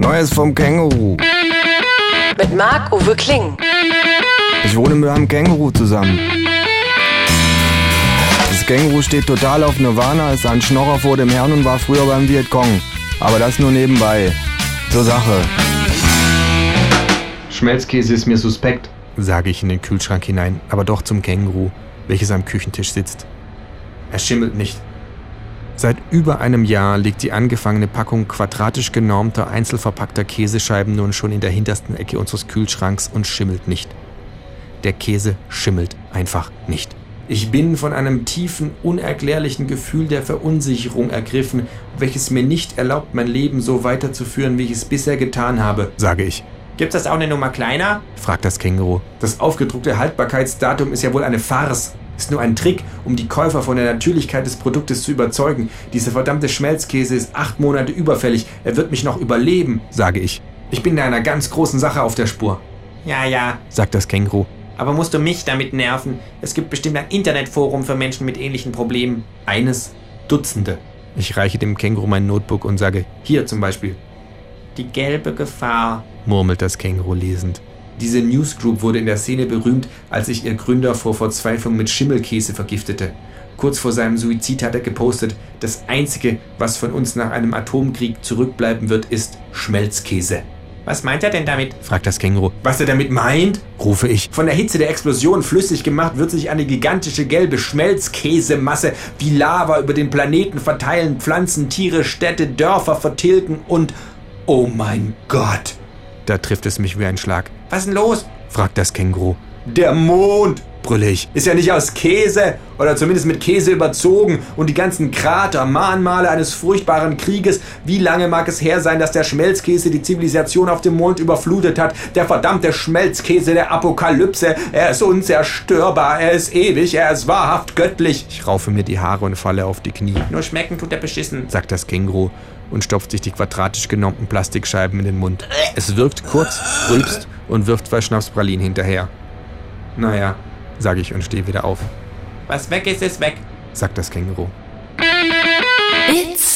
Neues vom Känguru. Mit Marc-Uwe Kling. Ich wohne mit einem Känguru zusammen. Das Känguru steht total auf Nirvana, ist ein Schnorrer vor dem Herrn und war früher beim Vietcong. Aber das nur nebenbei. Zur Sache. Schmelzkäse ist mir suspekt, sage ich in den Kühlschrank hinein, aber doch zum Känguru, welches am Küchentisch sitzt. Er schimmelt nicht. Seit über einem Jahr liegt die angefangene Packung quadratisch genormter, einzelverpackter Käsescheiben nun schon in der hintersten Ecke unseres Kühlschranks und schimmelt nicht. Der Käse schimmelt einfach nicht. Ich bin von einem tiefen, unerklärlichen Gefühl der Verunsicherung ergriffen, welches mir nicht erlaubt, mein Leben so weiterzuführen, wie ich es bisher getan habe, sage ich. Gibt's das auch eine Nummer kleiner? fragt das Känguru. Das aufgedruckte Haltbarkeitsdatum ist ja wohl eine Farce. Ist nur ein Trick, um die Käufer von der Natürlichkeit des Produktes zu überzeugen. Dieser verdammte Schmelzkäse ist acht Monate überfällig. Er wird mich noch überleben, sage ich. Ich bin da einer ganz großen Sache auf der Spur, Ja, ja. sagt das Känguru. Aber musst du mich damit nerven? Es gibt bestimmt ein Internetforum für Menschen mit ähnlichen Problemen. Eines, Dutzende. Ich reiche dem Känguru mein Notebook und sage, hier zum Beispiel, Die gelbe Gefahr. murmelt das Känguru lesend. Diese Newsgroup wurde in der Szene berühmt, als sich ihr Gründer vor Verzweiflung mit Schimmelkäse vergiftete. Kurz vor seinem Suizid hat er gepostet, das Einzige, was von uns nach einem Atomkrieg zurückbleiben wird, ist Schmelzkäse. Was meint er denn damit? fragt das Känguru. Was er damit meint? rufe ich. Von der Hitze der Explosion flüssig gemacht wird sich eine gigantische gelbe Schmelzkäsemasse wie Lava über den Planeten verteilen, Pflanzen, Tiere, Städte, Dörfer vertilgen und... Oh mein Gott! Da trifft es mich wie ein Schlag. Was ist denn los? fragt das Känguru. Der Mond, brülle ich. Ist ja nicht aus Käse oder zumindest mit Käse überzogen und die ganzen Krater, Mahnmale eines furchtbaren Krieges. Wie lange mag es her sein, dass der Schmelzkäse die Zivilisation auf dem Mond überflutet hat? Der verdammte Schmelzkäse der Apokalypse. Er ist unzerstörbar, er ist ewig, er ist wahrhaft göttlich. Ich raufe mir die Haare und falle auf die Knie, Nur schmecken tut er beschissen. sagt das Känguru und stopft sich die quadratisch genormten Plastikscheiben in den Mund. Es wirkt kurz, rülpst und wirft zwei Schnapspralinen hinterher. Naja, sage ich und stehe wieder auf, Was weg ist, ist weg. sagt das Känguru. It's.